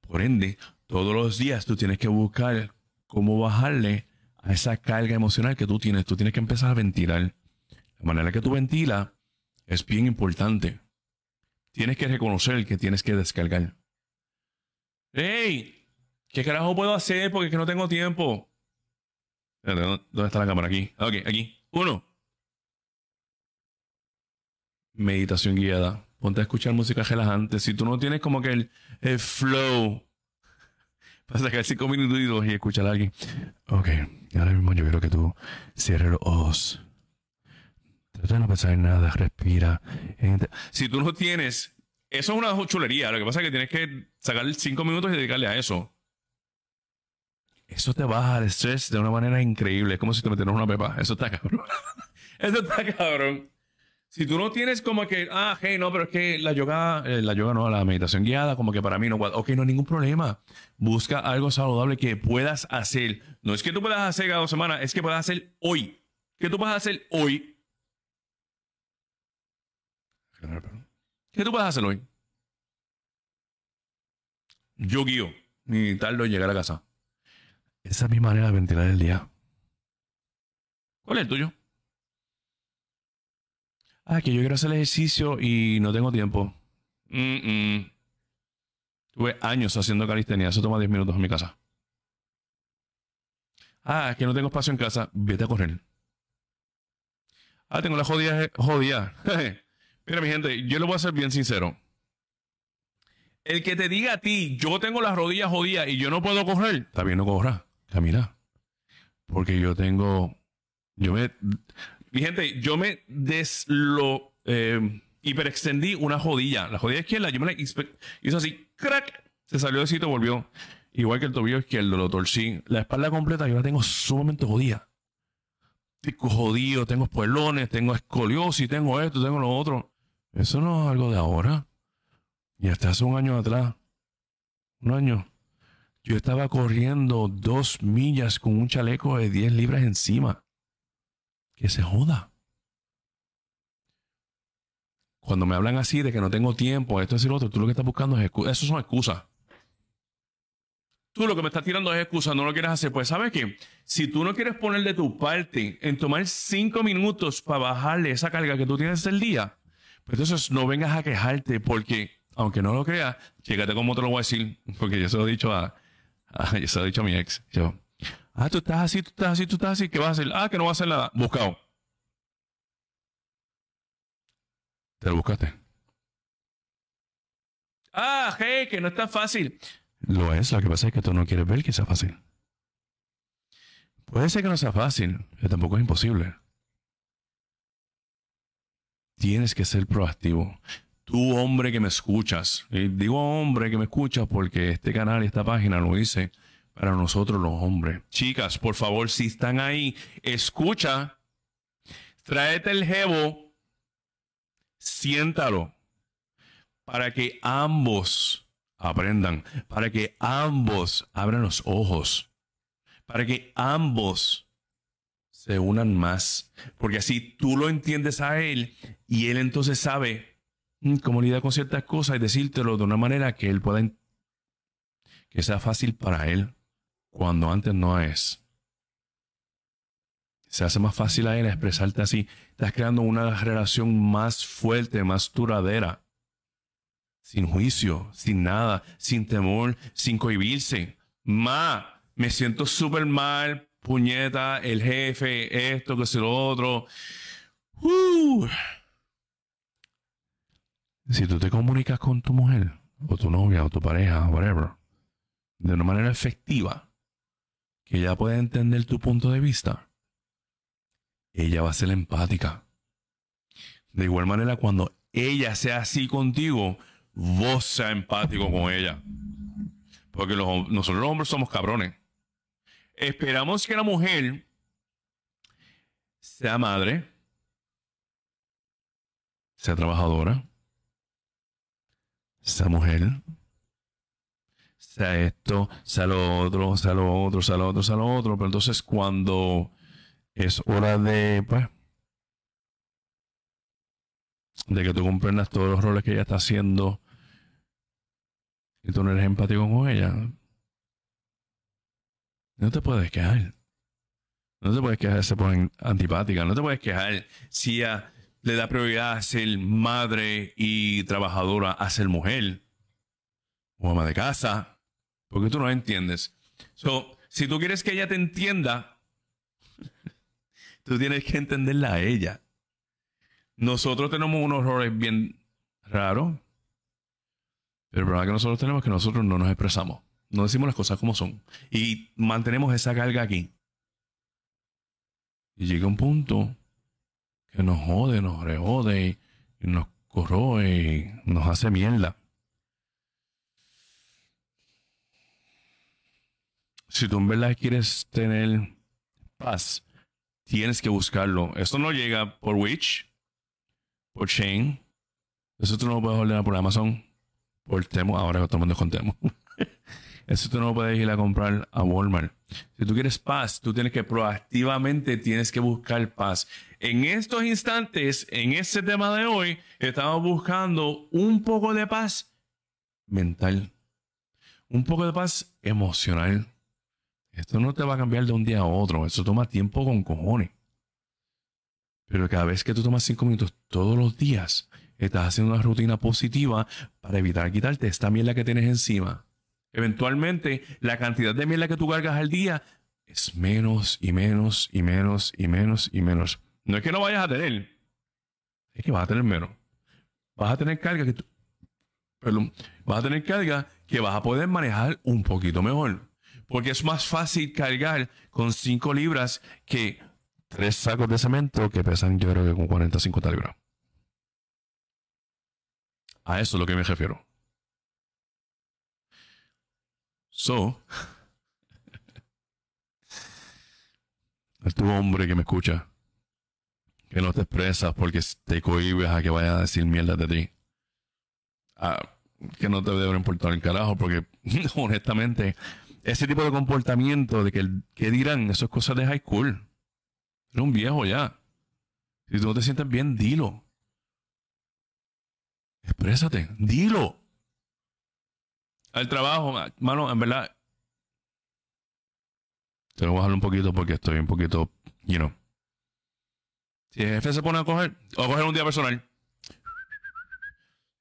Por ende, todos los días tú tienes que buscar cómo bajarle a esa carga emocional que tú tienes. Tú tienes que empezar a ventilar. La manera que tú ventilas Es bien importante. Tienes que reconocer que tienes que descargar. ¡Ey! ¿Qué carajo puedo hacer? Porque es que no tengo tiempo. ¿Dónde está la cámara? Aquí. Ok, aquí. Uno. Meditación guiada. Ponte a escuchar música relajante. Si tú no tienes como que el flow para sacar cinco minutos y escuchar a alguien. Ok, ahora mismo yo quiero que tú cierres los ojos. Trata de no pensar en nada, respira. Si tú no tienes, eso es una chulería. Lo que pasa es que tienes que sacar cinco minutos y dedicarle a eso. Eso te baja el estrés de una manera increíble. Es como si te metieras una pepa. Eso está cabrón. *laughs* eso está cabrón. Si tú no tienes como que, ah, hey, no, pero es que la yoga, eh, la yoga no, la meditación guiada, como que para mí no, ok, no hay ningún problema. Busca algo saludable que puedas hacer. No es que tú puedas hacer cada dos semanas, es que puedas hacer hoy. ¿Qué tú puedes hacer hoy? ¿Qué tú puedes hacer hoy? Yo guío, ni tardo en llegar a casa. Esa es mi manera de ventilar el día. ¿Cuál es el tuyo? Ah, que yo quiero hacer ejercicio y no tengo tiempo. Tuve años haciendo calistenia. Eso toma 10 minutos en mi casa. Ah, que no tengo espacio en casa. Vete a correr. Ah, tengo la jodida. jodida. *laughs* Mira, mi gente, yo le voy a ser bien sincero. El que te diga a ti, yo tengo las rodillas jodidas y yo no puedo correr, bien, no corra, camina. Porque yo tengo. Yo me. Mi gente, yo me deslo. Eh, hiperextendí una jodilla. La jodilla izquierda, yo me la hizo así, crack, se salió de sitio, volvió. Igual que el tobillo izquierdo, lo torcí. La espalda completa yo la tengo sumamente jodida. Estoy jodido, tengo espuelones, tengo escoliosis, tengo esto, tengo lo otro. Eso no es algo de ahora. Y hasta hace un año atrás, un año, yo estaba corriendo dos millas con un chaleco de 10 libras encima que se joda. Cuando me hablan así de que no tengo tiempo, esto es el otro, tú lo que estás buscando es excusas. Eso son excusas. Tú lo que me estás tirando es excusas, no lo quieres hacer. Pues, ¿sabes qué? Si tú no quieres poner de tu parte en tomar cinco minutos para bajarle esa carga que tú tienes el día, pues entonces no vengas a quejarte porque, aunque no lo creas, fíjate cómo te lo voy a decir, porque yo se lo he dicho a, yo se lo he dicho a mi ex. Yo, Ah, tú estás así, tú estás así, tú estás así. ¿Qué vas a hacer? Ah, que no vas a hacer nada. Buscado. Te lo buscaste. Ah, hey, que no es tan fácil. Lo es, lo que pasa es que tú no quieres ver que sea fácil. Puede ser que no sea fácil, pero tampoco es imposible. Tienes que ser proactivo. Tú, hombre que me escuchas, y digo hombre que me escuchas porque este canal y esta página lo hice para nosotros los hombres. Chicas, por favor, si están ahí, escucha, tráete el jevo, siéntalo, para que ambos aprendan, para que ambos abran los ojos, para que ambos se unan más, porque así tú lo entiendes a él y él entonces sabe mm, cómo lidiar con ciertas cosas y decírtelo de una manera que él pueda que sea fácil para él cuando antes no es. Se hace más fácil a él expresarte así. Estás creando una relación más fuerte, más duradera. Sin juicio, sin nada, sin temor, sin cohibirse. Ma, me siento súper mal, puñeta, el jefe, esto, que es lo otro. Uh. Si tú te comunicas con tu mujer, o tu novia, o tu pareja, whatever, de una manera efectiva, que ella pueda entender tu punto de vista, ella va a ser empática. De igual manera, cuando ella sea así contigo, vos sea empático con ella. Porque nosotros los hombres somos cabrones. Esperamos que la mujer sea madre, sea trabajadora, sea mujer, sea esto, sea lo otro, sea lo otro, sea lo otro, sea lo otro. Pero entonces cuando es hora de, pues, de que tú comprendas todos los roles que ella está haciendo y tú no eres empático con ella, no te puedes quejar. No te puedes quejar se ponen antipática. No te puedes quejar si ella le da prioridad a ser madre y trabajadora a ser mujer o ama de casa, porque tú no entiendes. So, si tú quieres que ella te entienda, *laughs* tú tienes que entenderla a ella. Nosotros tenemos unos roles bien raros, pero el problema que nosotros tenemos es que nosotros no nos expresamos, no decimos las cosas como son y mantenemos esa carga aquí. Y llega un punto que nos jode, nos rejode y nos corroe y nos hace mierda. Si tú en verdad quieres tener paz, tienes que buscarlo. Esto no llega por Witch, por Chain. Eso tú no lo puedes ordenar por Amazon, por Temo. Ahora que todo con Temo. *laughs* Eso tú no lo puedes ir a comprar a Walmart. Si tú quieres paz, tú tienes que proactivamente tienes que buscar paz. En estos instantes, en este tema de hoy, estamos buscando un poco de paz mental, un poco de paz emocional. Esto no te va a cambiar de un día a otro. Eso toma tiempo con cojones. Pero cada vez que tú tomas cinco minutos todos los días, estás haciendo una rutina positiva para evitar quitarte esta mierda que tienes encima. Eventualmente, la cantidad de miel que tú cargas al día es menos y menos y menos y menos y menos. No es que no vayas a tener, es que vas a tener menos. Vas a tener carga que tú, perdón, vas a tener carga que vas a poder manejar un poquito mejor. Porque es más fácil cargar con 5 libras que tres sacos de cemento que pesan yo creo que con 40 50 libras. A eso es lo que me refiero. So, *laughs* tu hombre que me escucha, que no te expresas porque te cohibes a que vaya a decir mierda de ti, ah, que no te debe importar el carajo, porque *laughs* honestamente, ese tipo de comportamiento de que, que dirán, eso es cosas de high school. Eres un viejo ya. Si tú no te sientes bien, dilo. Exprésate, dilo al trabajo, mano, en verdad. Te lo voy a bajar un poquito porque estoy un poquito, you know. Si el jefe se pone a coger, o a coger un día personal.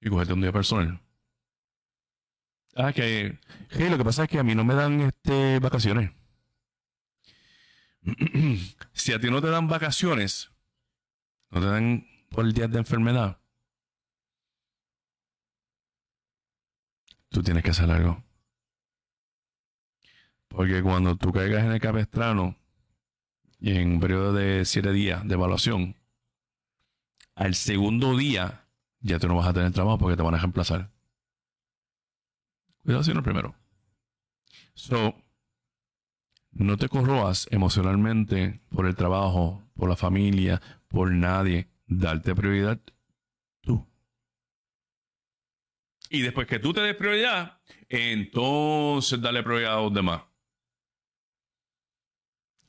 Y cogerte un día personal. Ah, que, que lo que pasa es que a mí no me dan este vacaciones. *clears throat* si a ti no te dan vacaciones, no te dan por el día de enfermedad, tú tienes que hacer algo. Porque cuando tú caigas en el capestrano y en un periodo de siete días de evaluación, al segundo día ya tú no vas a tener trabajo porque te van a reemplazar. Cuidado primero. So, no te corroas emocionalmente por el trabajo, por la familia, por nadie. Darte prioridad tú. Y después que tú te des prioridad, entonces dale prioridad a los demás.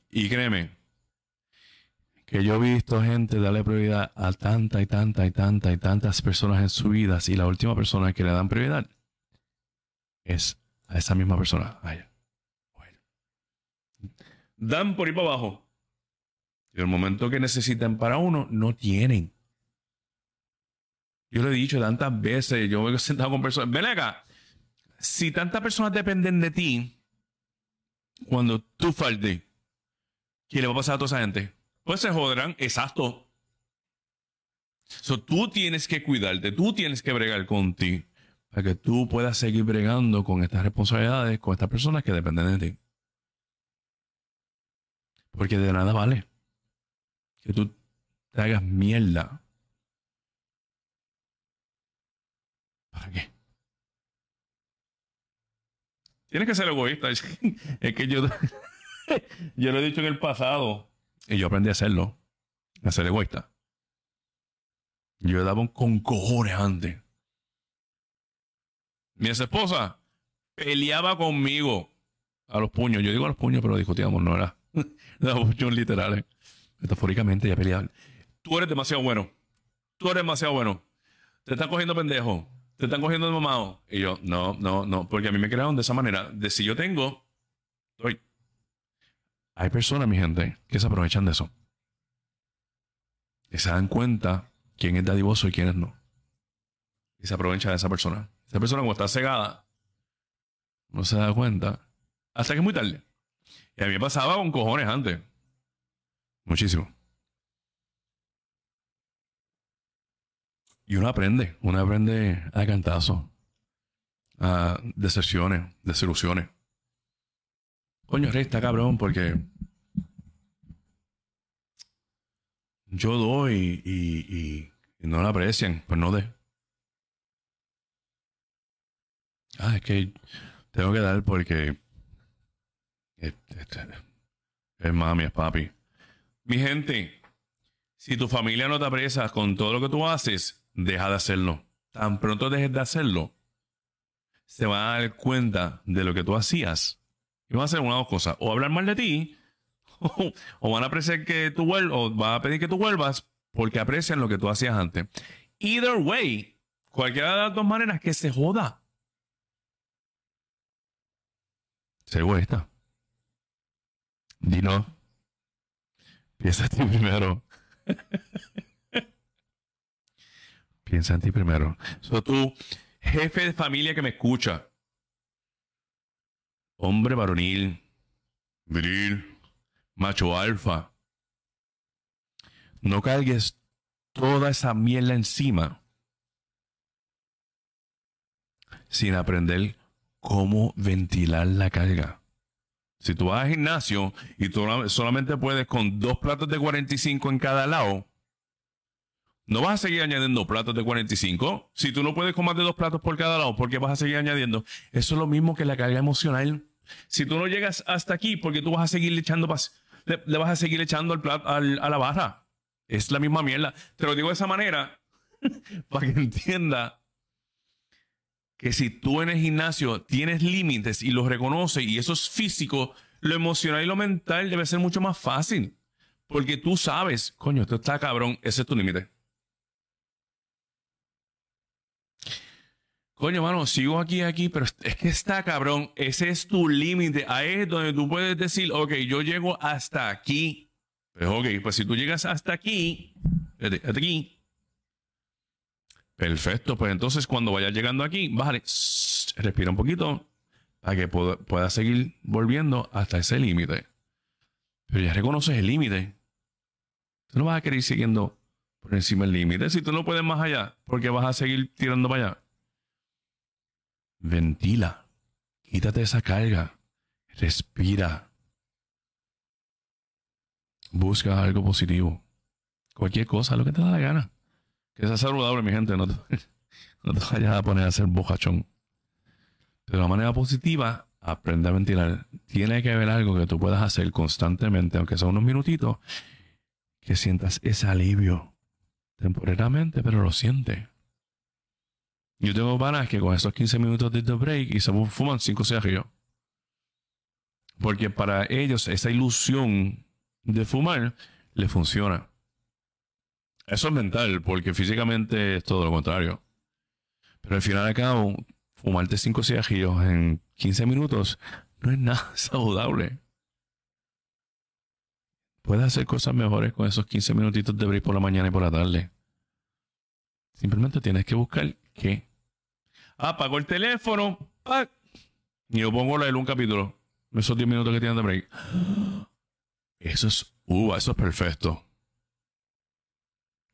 Y créeme, que yo he visto gente darle prioridad a tanta y tanta y tanta y tantas personas en su vida y la última persona que le dan prioridad es a esa misma persona. Dan por ir para abajo. Y el momento que necesitan para uno, no tienen. Yo lo he dicho tantas veces, yo me he sentado con personas. Ven acá, si tantas personas dependen de ti, cuando tú faltes, ¿qué le va a pasar a toda esa gente? Pues se joderán, exacto. So, tú tienes que cuidarte, tú tienes que bregar con ti para que tú puedas seguir bregando con estas responsabilidades, con estas personas que dependen de ti. Porque de nada vale que tú te hagas mierda ¿Para qué? Tienes que ser egoísta. *laughs* Es que yo, *laughs* yo lo he dicho en el pasado y yo aprendí a hacerlo, a ser egoísta. Yo daba un con cojones antes. Mi esposa peleaba conmigo a los puños. Yo digo a los puños, pero discutíamos, no era. *laughs* de puños literales. Metafóricamente ya peleaban. Tú eres demasiado bueno. Tú eres demasiado bueno. Te están cogiendo pendejo te están cogiendo de mamado. Y yo, no, no, no, porque a mí me crearon de esa manera. De si yo tengo, doy. Hay personas, mi gente, que se aprovechan de eso. Y se dan cuenta quién es dadivoso y quién es no. Y se aprovecha de esa persona. Esa persona como está cegada, no se da cuenta hasta que es muy tarde. Y a mí me pasaba con cojones antes. Muchísimo. Y uno aprende, uno aprende a cantazo, a decepciones, desilusiones. Coño, rey, está cabrón porque yo doy y, no la aprecian, pues no de. Ah, es que tengo que dar porque es mami, es papi. Mi gente, si tu familia no te aprecia con todo lo que tú haces, deja de hacerlo. Tan pronto dejes de hacerlo, se van a dar cuenta de lo que tú hacías. Y van a hacer una o dos cosas. O hablar mal de ti, *laughs* o, van a apreciar que tú vuelvas, o van a pedir que tú vuelvas porque aprecian lo que tú hacías antes. Either way, cualquiera de las dos maneras que se joda. Se egoísta. Dino. Piensa en ti primero. *laughs* Piensa en ti primero. So, tú, jefe de familia que me escucha, hombre varonil, viril, macho alfa, no cargues toda esa mierda encima sin aprender cómo ventilar la carga. Si tú vas al gimnasio y tú solamente puedes con dos platos de 45 en cada lado, no vas a seguir añadiendo platos de 45. Si tú no puedes comer de dos platos por cada lado, ¿por qué vas a seguir añadiendo? Eso es lo mismo que la carga emocional. Si tú no llegas hasta aquí, porque tú vas a seguir echando, le, le vas a seguir echando el plato a la barra. Es la misma mierda. Te lo digo de esa manera *laughs* para que entienda que si tú en el gimnasio tienes límites y los reconoces y eso es físico, lo emocional y lo mental debe ser mucho más fácil. Porque tú sabes, coño, esto está cabrón, ese es tu límite. Coño, mano, sigo aquí, aquí, pero es que está cabrón, ese es tu límite. Ahí es donde tú puedes decir, ok, yo llego hasta aquí. Pues ok, pues si tú llegas hasta aquí, hasta aquí, Perfecto, pues entonces cuando vayas llegando aquí, bájale, respira un poquito para que puedas seguir volviendo hasta ese límite. Pero ya reconoces el límite. Tú no vas a querer ir siguiendo por encima del límite. Si tú no puedes más allá, porque vas a seguir tirando para allá. Ventila. Quítate esa carga. Respira. Busca algo positivo. Cualquier cosa, lo que te da la gana. Que sea saludable, mi gente. No te, *laughs* no vayas a poner a bocachón. De una manera positiva, aprende a ventilar. Tiene que haber algo que tú puedas hacer constantemente, aunque sea unos minutitos, que sientas ese alivio temporalmente, pero lo sientes. Yo tengo panas que con esos 15 minutos de break y se fuman 5 cigarrillos. Porque para ellos esa ilusión de fumar le funciona. Eso es mental, porque físicamente es todo lo contrario. Pero al final de cabo, fumarte cinco cigarrillos en 15 minutos no es nada *laughs* saludable. Puedes hacer cosas mejores con esos 15 minutitos de break por la mañana y por la tarde. Simplemente tienes que buscar qué. Apago el teléfono. Y yo pongo la de un capítulo. Esos 10 minutos que tienes de break. *gasps* Eso es, uh, eso es perfecto.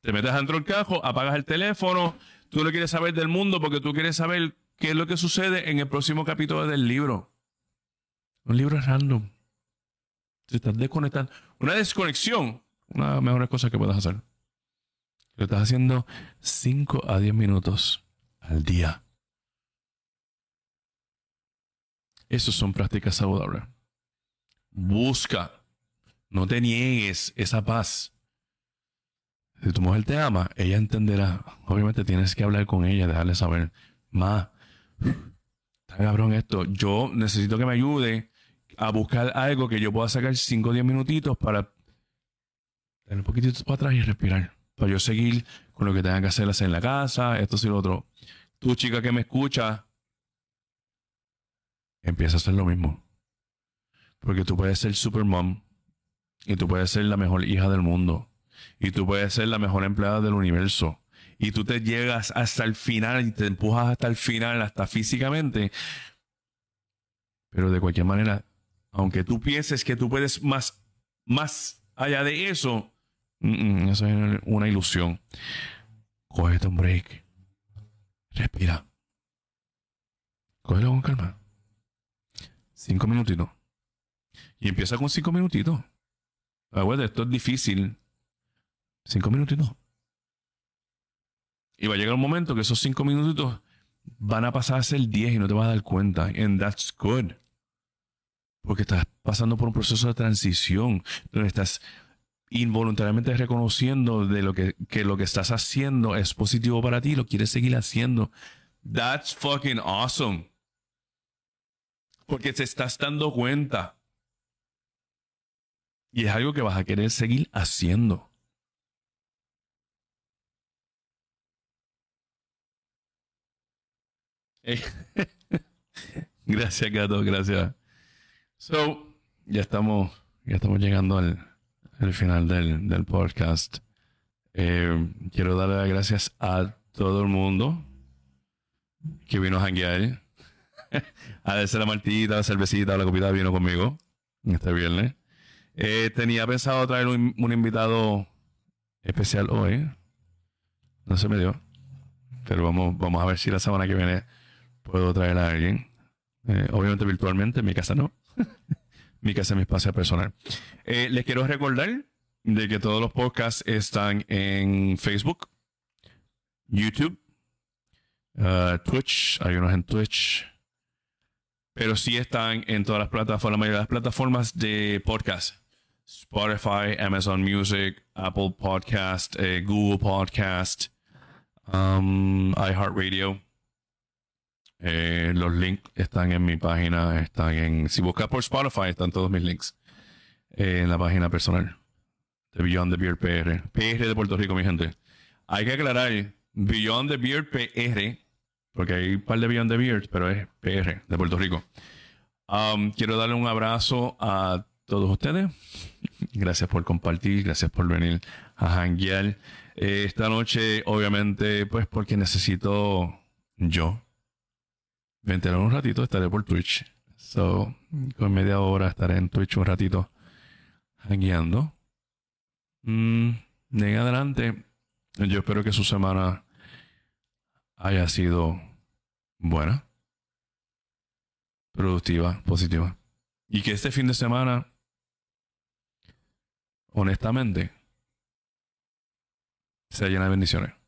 Te metes dentro del cajo, apagas el teléfono, tú no quieres saber del mundo porque tú quieres saber qué es lo que sucede en el próximo capítulo del libro. Un libro random. Te estás desconectando. Una desconexión, una de las mejores cosas que puedes hacer. Lo estás haciendo 5 a 10 minutos al día. Esas son prácticas saludables. Busca. No te niegues esa paz. Si tu mujer te ama, ella entenderá. Obviamente tienes que hablar con ella, dejarle saber, más. está cabrón esto. Yo necesito que me ayude a buscar algo que yo pueda sacar 5 o 10 minutitos para dar un poquitito para atrás y respirar. Para yo seguir con lo que tenga que hacer, hacer en la casa, esto y lo otro. Tú, chica que me escucha, empieza a hacer lo mismo. Porque tú puedes ser super mom y tú puedes ser la mejor hija del mundo y tú puedes ser la mejor empleada del universo y tú te llegas hasta el final y te empujas hasta el final, hasta físicamente. Pero de cualquier manera, aunque tú pienses que tú puedes más, más allá de eso, eso es una ilusión. Cógete un break. Respira. Cógelo con calma. Cinco minutitos. Y empieza con cinco minutitos. Acuérdate, esto es difícil. Cinco minutitos. Y va a llegar un momento que esos cinco minutitos van a pasar a ser diez y no te vas a dar cuenta. And that's good. Porque estás pasando por un proceso de transición donde estás involuntariamente reconociendo de lo que, que lo que estás haciendo es positivo para ti, lo quieres seguir haciendo. That's fucking awesome. Porque te estás dando cuenta. Y es algo que vas a querer seguir haciendo. *laughs* gracias, gato, gracias. So, ya estamos, ya estamos llegando al, final del, podcast. Eh, quiero darle las gracias a todo el mundo que vino a janguear. *laughs* a darse la martita, la cervecita, la copita vino conmigo este viernes. Eh, tenía pensado traer un, un, invitado especial hoy. No se me dio. Pero vamos, vamos a ver si la semana que viene puedo traer a alguien. Eh, obviamente virtualmente, en mi casa no. *laughs* mi casa es mi espacio personal. Eh, les quiero recordar de que todos los podcasts están en Facebook, YouTube, uh, Twitch, hay unos en Twitch, pero sí están en todas las plataformas, la mayoría de las plataformas de podcast. Spotify, Amazon Music, Apple Podcast, eh, Google Podcast, um, iHeartRadio. Eh, los links están en mi página, están en... Si buscas por Spotify, están todos mis links eh, en la página personal de Beyond the Beard PR. PR de Puerto Rico, mi gente. Hay que aclarar, Beyond the Beard PR, porque hay un par de Beyond the Beard, pero es PR de Puerto Rico. Um, quiero darle un abrazo a todos ustedes. Gracias por compartir, gracias por venir a hanguear. Eh, esta noche, obviamente, pues porque necesito yo Vente un ratito, estaré por Twitch. So, con media hora estaré en Twitch un ratito guiando. Mm, de en adelante, yo espero que su semana haya sido buena, productiva, positiva. Y que este fin de semana, honestamente, sea llena de bendiciones.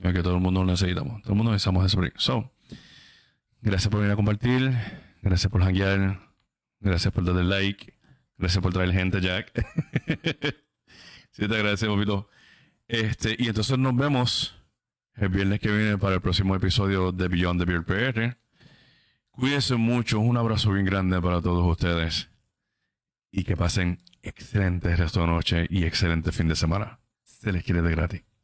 Que todo el mundo lo necesitamos. Todo el mundo necesitamos ese break. So, gracias por venir a compartir. Gracias por hackear. Gracias por darle like. Gracias por traer gente, Jack. *laughs* sí, te agradecemos, papito. Este, y entonces nos vemos el viernes que viene para el próximo episodio de Beyond the Beard PR. Cuídense mucho. Un abrazo bien grande para todos ustedes. Y que pasen excelente resto de noche y excelente fin de semana. Se les quiere de gratis.